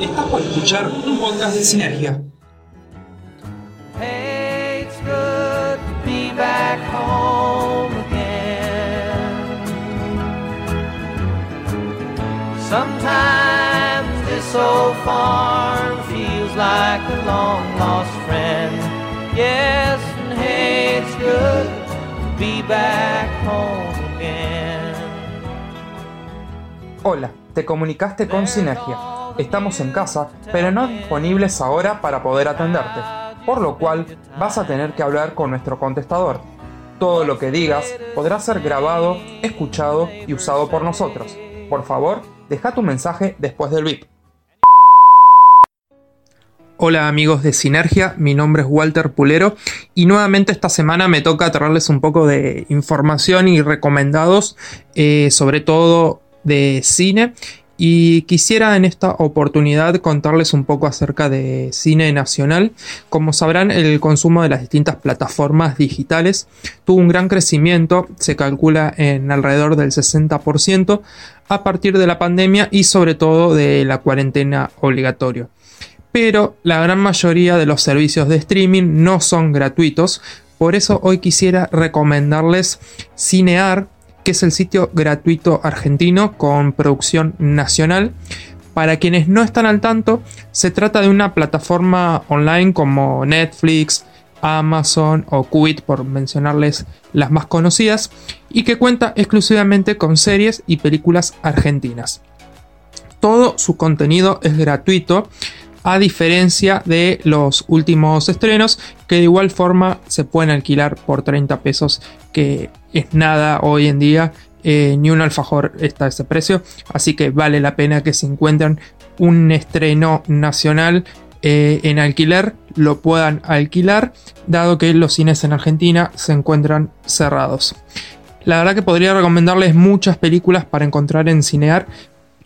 Estás por escuchar un podcast de Sinergia. Hey, it's good to be back home again. Sometimes this old farm feels like a long lost friend. Yes, and hey, it's good to be back home again. Hola, te comunicaste con Sinergia. Estamos en casa, pero no disponibles ahora para poder atenderte, por lo cual vas a tener que hablar con nuestro contestador. Todo lo que digas podrá ser grabado, escuchado y usado por nosotros. Por favor, deja tu mensaje después del VIP. Hola amigos de Sinergia, mi nombre es Walter Pulero y nuevamente esta semana me toca traerles un poco de información y recomendados, eh, sobre todo de cine. Y quisiera en esta oportunidad contarles un poco acerca de cine nacional. Como sabrán, el consumo de las distintas plataformas digitales tuvo un gran crecimiento, se calcula en alrededor del 60%, a partir de la pandemia y sobre todo de la cuarentena obligatoria pero la gran mayoría de los servicios de streaming no son gratuitos. Por eso hoy quisiera recomendarles Cinear, que es el sitio gratuito argentino con producción nacional. Para quienes no están al tanto, se trata de una plataforma online como Netflix, Amazon o Qubit, por mencionarles las más conocidas, y que cuenta exclusivamente con series y películas argentinas. Todo su contenido es gratuito, a diferencia de los últimos estrenos que de igual forma se pueden alquilar por 30 pesos que es nada hoy en día eh, ni un alfajor está a ese precio así que vale la pena que se encuentren un estreno nacional eh, en alquiler lo puedan alquilar dado que los cines en Argentina se encuentran cerrados. La verdad que podría recomendarles muchas películas para encontrar en Cinear,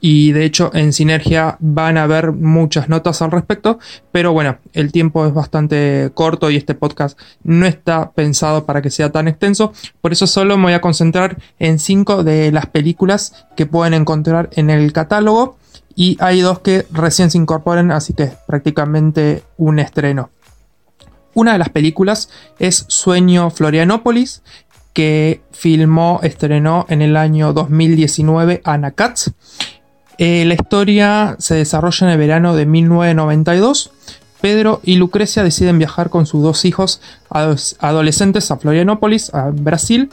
y de hecho en Sinergia van a haber muchas notas al respecto, pero bueno, el tiempo es bastante corto y este podcast no está pensado para que sea tan extenso, por eso solo me voy a concentrar en cinco de las películas que pueden encontrar en el catálogo y hay dos que recién se incorporan, así que es prácticamente un estreno. Una de las películas es Sueño Florianópolis, que filmó, estrenó en el año 2019 Ana Katz eh, la historia se desarrolla en el verano de 1992. Pedro y Lucrecia deciden viajar con sus dos hijos adolescentes a Florianópolis, a Brasil.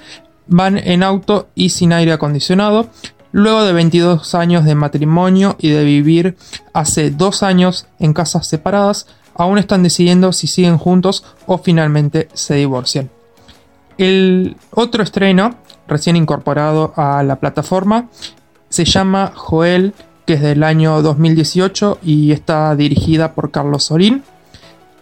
Van en auto y sin aire acondicionado. Luego de 22 años de matrimonio y de vivir hace dos años en casas separadas, aún están decidiendo si siguen juntos o finalmente se divorcian. El otro estreno, recién incorporado a la plataforma, se llama Joel, que es del año 2018 y está dirigida por Carlos Sorín.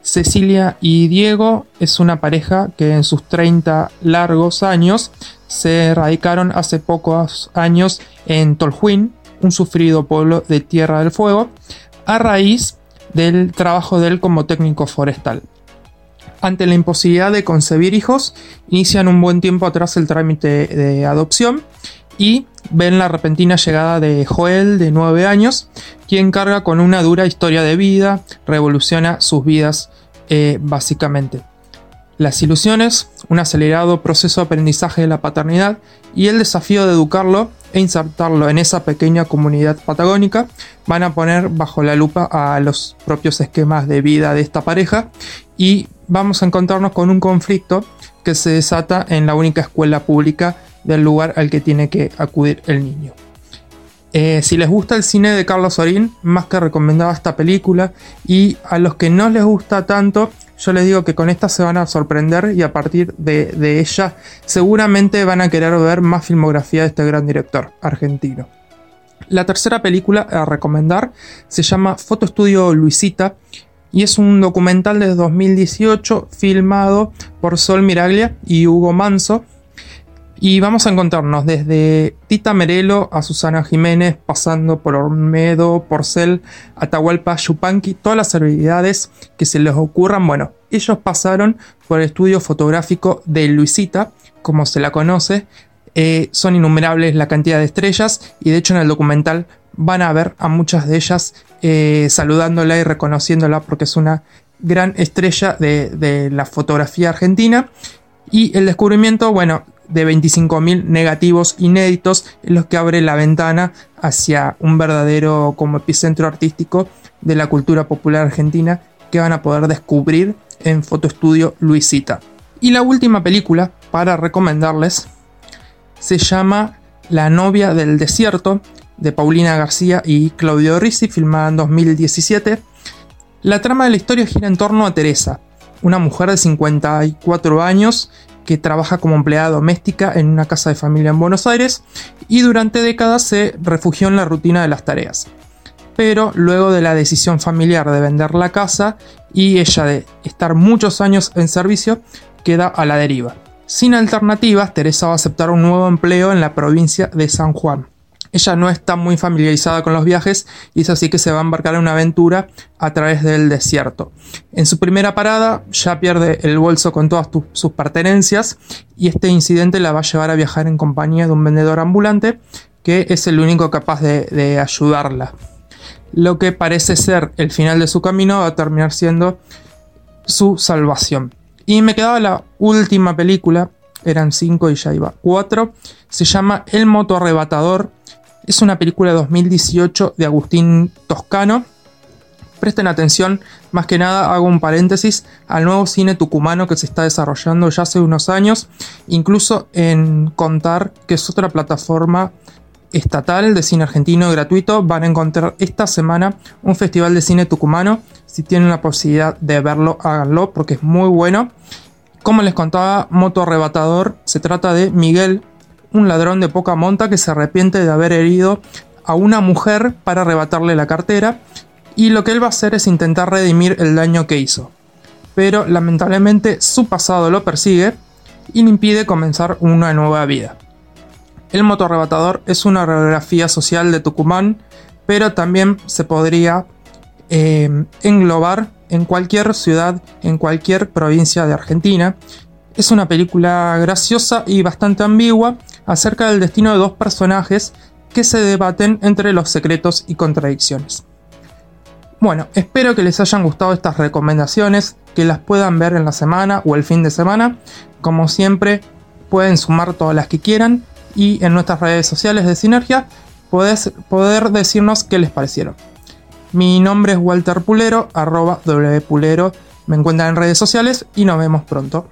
Cecilia y Diego es una pareja que en sus 30 largos años se radicaron hace pocos años en Tolhuin, un sufrido pueblo de Tierra del Fuego, a raíz del trabajo de él como técnico forestal. Ante la imposibilidad de concebir hijos, inician un buen tiempo atrás el trámite de adopción y ven la repentina llegada de Joel, de 9 años, quien carga con una dura historia de vida, revoluciona sus vidas eh, básicamente. Las ilusiones, un acelerado proceso de aprendizaje de la paternidad y el desafío de educarlo e insertarlo en esa pequeña comunidad patagónica van a poner bajo la lupa a los propios esquemas de vida de esta pareja y vamos a encontrarnos con un conflicto que se desata en la única escuela pública del lugar al que tiene que acudir el niño. Eh, si les gusta el cine de Carlos Sorín, más que recomendaba esta película. Y a los que no les gusta tanto, yo les digo que con esta se van a sorprender y a partir de, de ella seguramente van a querer ver más filmografía de este gran director argentino. La tercera película a recomendar se llama Foto Estudio Luisita y es un documental de 2018 filmado por Sol Miraglia y Hugo Manso y vamos a encontrarnos desde Tita Merelo a Susana Jiménez, pasando por Olmedo, Porcel, Atahualpa, Yupanqui, todas las celebridades que se les ocurran. Bueno, ellos pasaron por el estudio fotográfico de Luisita, como se la conoce. Eh, son innumerables la cantidad de estrellas y de hecho en el documental van a ver a muchas de ellas eh, saludándola y reconociéndola porque es una gran estrella de, de la fotografía argentina. Y el descubrimiento, bueno, de 25.000 negativos inéditos en los que abre la ventana hacia un verdadero como epicentro artístico de la cultura popular argentina que van a poder descubrir en Fotoestudio Luisita. Y la última película para recomendarles se llama La novia del desierto de Paulina García y Claudio Rizzi, filmada en 2017. La trama de la historia gira en torno a Teresa, una mujer de 54 años que trabaja como empleada doméstica en una casa de familia en Buenos Aires y durante décadas se refugió en la rutina de las tareas. Pero luego de la decisión familiar de vender la casa y ella de estar muchos años en servicio, queda a la deriva. Sin alternativas, Teresa va a aceptar un nuevo empleo en la provincia de San Juan. Ella no está muy familiarizada con los viajes y es así que se va a embarcar en una aventura a través del desierto. En su primera parada ya pierde el bolso con todas sus pertenencias y este incidente la va a llevar a viajar en compañía de un vendedor ambulante que es el único capaz de, de ayudarla. Lo que parece ser el final de su camino va a terminar siendo su salvación. Y me quedaba la última película, eran cinco y ya iba cuatro. Se llama El moto arrebatador es una película de 2018 de Agustín Toscano. Presten atención, más que nada hago un paréntesis al nuevo cine tucumano que se está desarrollando ya hace unos años, incluso en contar que es otra plataforma estatal de cine argentino gratuito. Van a encontrar esta semana un festival de cine tucumano. Si tienen la posibilidad de verlo, háganlo porque es muy bueno. Como les contaba, Moto Arrebatador se trata de Miguel un ladrón de poca monta que se arrepiente de haber herido a una mujer para arrebatarle la cartera y lo que él va a hacer es intentar redimir el daño que hizo. Pero lamentablemente su pasado lo persigue y le impide comenzar una nueva vida. El motorrebatador es una radiografía social de Tucumán, pero también se podría eh, englobar en cualquier ciudad, en cualquier provincia de Argentina. Es una película graciosa y bastante ambigua, acerca del destino de dos personajes que se debaten entre los secretos y contradicciones. Bueno, espero que les hayan gustado estas recomendaciones, que las puedan ver en la semana o el fin de semana. Como siempre, pueden sumar todas las que quieran y en nuestras redes sociales de Sinergia podés poder decirnos qué les parecieron. Mi nombre es Walter Pulero, arroba wpulero. Me encuentran en redes sociales y nos vemos pronto.